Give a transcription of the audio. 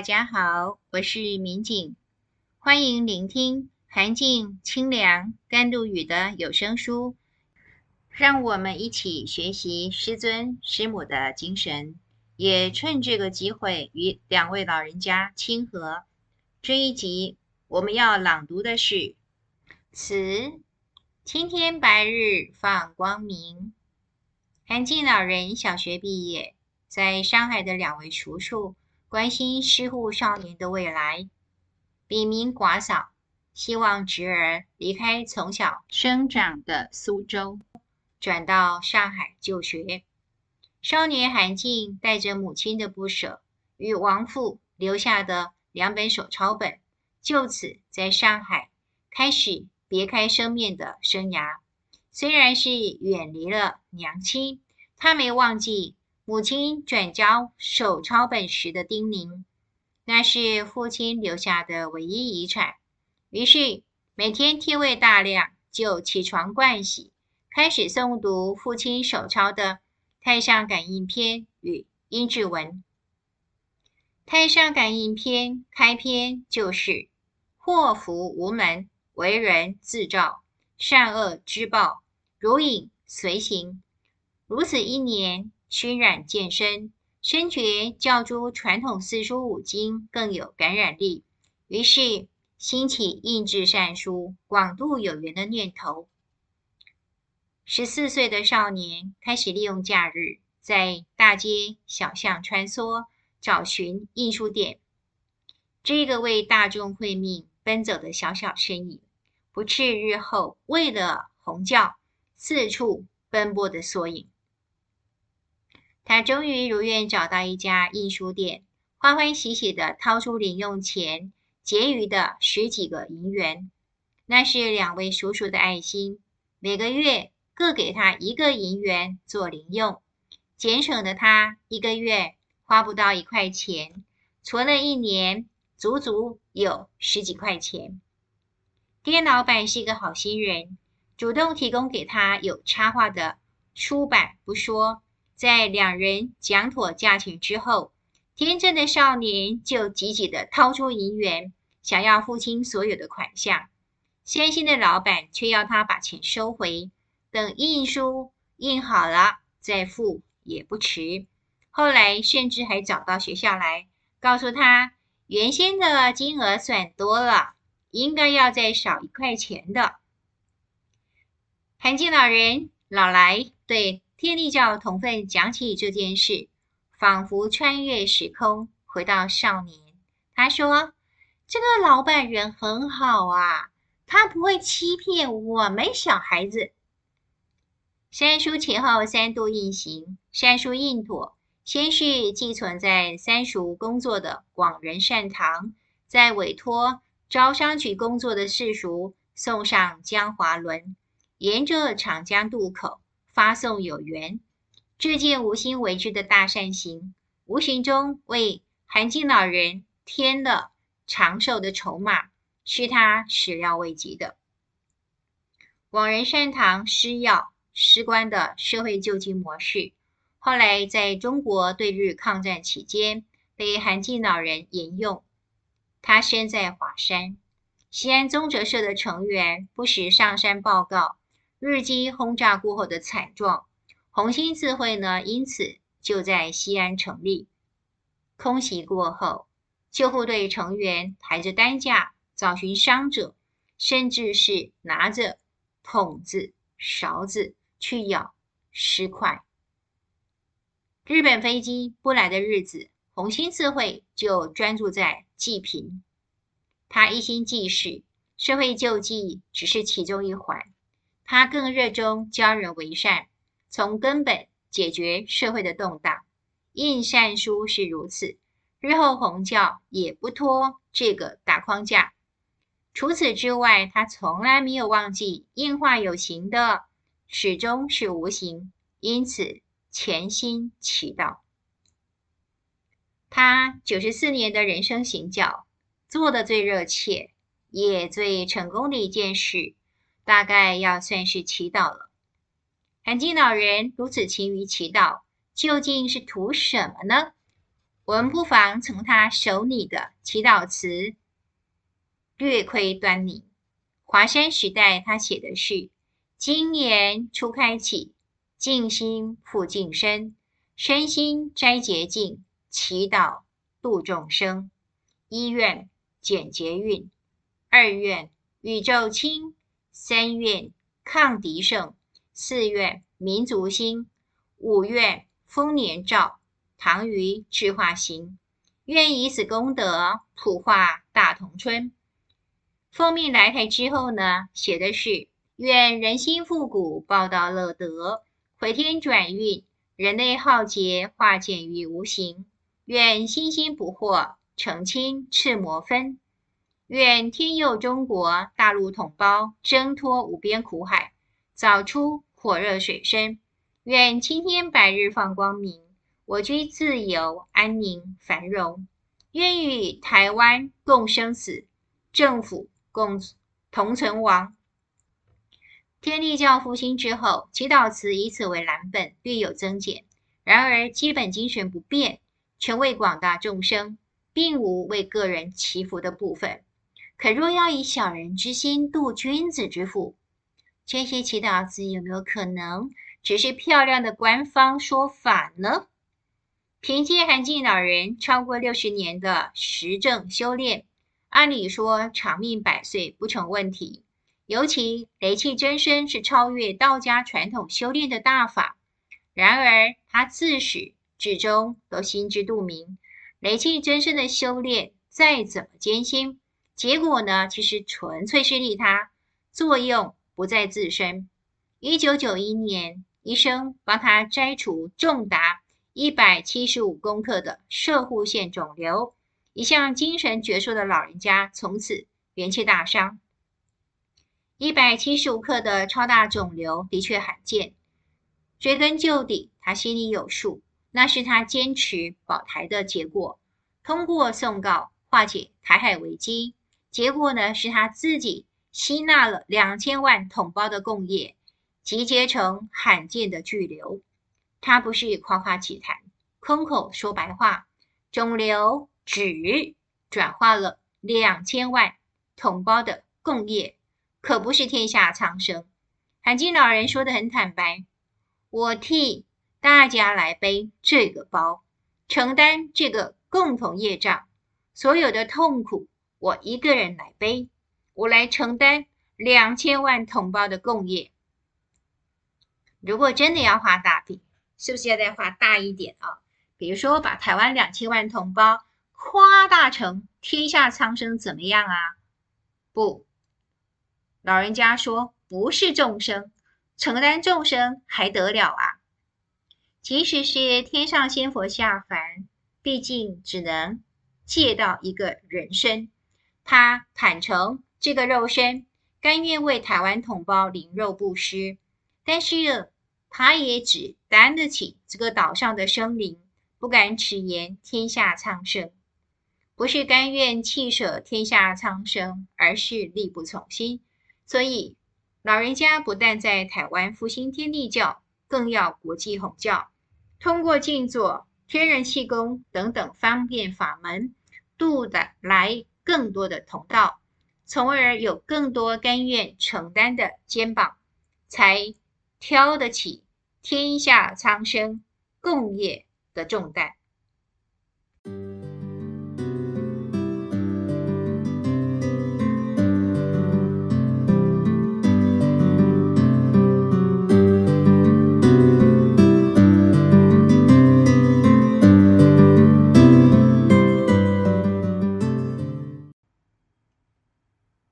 大家好，我是民警，欢迎聆听涵静、清凉、甘露雨的有声书，让我们一起学习师尊师母的精神，也趁这个机会与两位老人家亲和。这一集我们要朗读的是词：青天白日放光明。韩静老人小学毕业，在上海的两位叔叔关心失护少年的未来，笔名寡嫂，希望侄儿离开从小生长的苏州，转到上海就学。少年韩静带着母亲的不舍与亡父留下的两本手抄本，就此在上海开始别开生面的生涯。虽然是远离了娘亲，他没忘记母亲转交手抄本时的叮咛，那是父亲留下的唯一遗产。于是每天天未大亮就起床盥洗，开始诵读父亲手抄的《太上感应篇》与阴騭文。《太上感应篇》开篇就是“祸福无门，为人自造，善恶之报。”如影随形，如此一年，熏染渐深，深觉教诸传统四书五经更有感染力，于是兴起印制善书、广度有缘的念头。十四岁的少年开始利用假日在大街小巷穿梭，找寻印书店。这个为大众慧命奔走的小小身影，不啻日后为了弘教。四处奔波的缩影，他终于如愿找到一家印书店，欢欢喜喜地掏出零用钱，结余的十几个银元，那是两位叔叔的爱心，每个月各给他一个银元做零用，节省的他一个月花不到一块钱，存了一年，足足有十几块钱。店老板是一个好心人。主动提供给他有插画的书板不说，在两人讲妥价钱之后，天真的少年就急急的掏出银元，想要付清所有的款项。先心的老板却要他把钱收回，等印书印好了再付也不迟。后来甚至还找到学校来，告诉他原先的金额算多了，应该要再少一块钱的。涵静老人老来对天地教同奋讲起这件事，仿佛穿越时空回到少年。他说：“这个老板人很好啊，他不会欺骗我们小孩子。”三书前后三度印行，三书印妥，先是寄存在三叔工作的广仁善堂，再委托招商局工作的四叔送上江华轮。沿着长江渡口发送有缘，这件无心为之的大善行，无形中为韩静老人添了长寿的筹码，是他始料未及的。广仁善堂施药施棺的社会救济模式，后来在中国对日抗战期间被韩静老人沿用。他身在华山，西安宗哲社的成员不时上山报告。日机轰炸过后的惨状，红星智慧呢，因此就在西安成立。空袭过后，救护队成员抬着担架找寻伤者，甚至是拿着桶子、勺子去舀尸块。日本飞机不来的日子，红星智慧就专注在济贫。他一心济世，社会救济只是其中一环。他更热衷教人为善，从根本解决社会的动荡。印善书是如此，日后弘教也不脱这个大框架。除此之外，他从来没有忘记印化有形的，始终是无形，因此潜心祈祷。他九十四年的人生行教，做的最热切也最成功的一件事。大概要算是祈祷了。韩金老人如此勤于祈祷，究竟是图什么呢？我们不妨从他手里的祈祷词略窥端倪。华山时代，他写的是：“精研初开启，静心复净身，身心斋洁净，祈祷度众生。一愿简洁运，二愿宇宙清，三愿抗敌胜，四愿民族兴，五愿丰年照。”唐虞智化行，愿以此功德普化大同村。奉命来台之后呢，写的是愿人心复古，报道乐德，回天转运，人类浩劫化简于无形。愿心心不惑，澄清赤魔分。愿天佑中国大陆同胞，挣脱无边苦海，早出火热水深。愿青天白日放光明。我居自由安宁繁荣，愿与台湾共生死，政府共同存亡。天地教复兴之后，祈祷词以此为蓝本，略有增减。然而基本精神不变，全为广大众生，并无为个人祈福的部分。可若要以小人之心度君子之腹，这些祈祷词有没有可能只是漂亮的官方说法呢？凭借韩静老人超过六十年的实证修炼，按理说长命百岁不成问题。尤其雷气真身是超越道家传统修炼的大法，然而他自始至终都心知肚明，雷气真身的修炼再怎么艰辛，结果呢，其实纯粹是利他，作用不在自身。一九九一年，医生帮他摘除重达。一百七十五公克的射护腺肿瘤，一向精神矍铄的老人家从此元气大伤。一百七十五克的超大肿瘤的确罕见，追根究底，他心里有数，那是他坚持保台的结果。通过送告化解台海危机，结果呢是他自己吸纳了两千万同胞的共业，集结成罕见的巨瘤。他不是夸夸其谈，空口说白话，肿瘤只转化了两千万同胞的共业，可不是天下苍生。涵静老人说的很坦白，我替大家来背这个包，承担这个共同业障，所有的痛苦我一个人来背，我来承担两千万同胞的共业。如果真的要画大饼。是不是要再画大一点啊？比如说，把台湾两千万同胞夸大成天下苍生，怎么样啊？不，老人家说不是众生，承担众生还得了啊？即使是天上仙佛下凡，毕竟只能借到一个人身，他坦诚这个肉身，甘愿为台湾同胞灵肉布施，但是。他也只担得起这个岛上的生灵，不敢矢言天下苍生，不是甘愿弃舍天下苍生，而是力不从心。所以老人家不但在台湾复兴天地教，更要国际弘教，通过静坐、天人气功等等方便法门，度的来更多的同道，从而有更多甘愿承担的肩膀，才挑得起天下苍生共业的重担。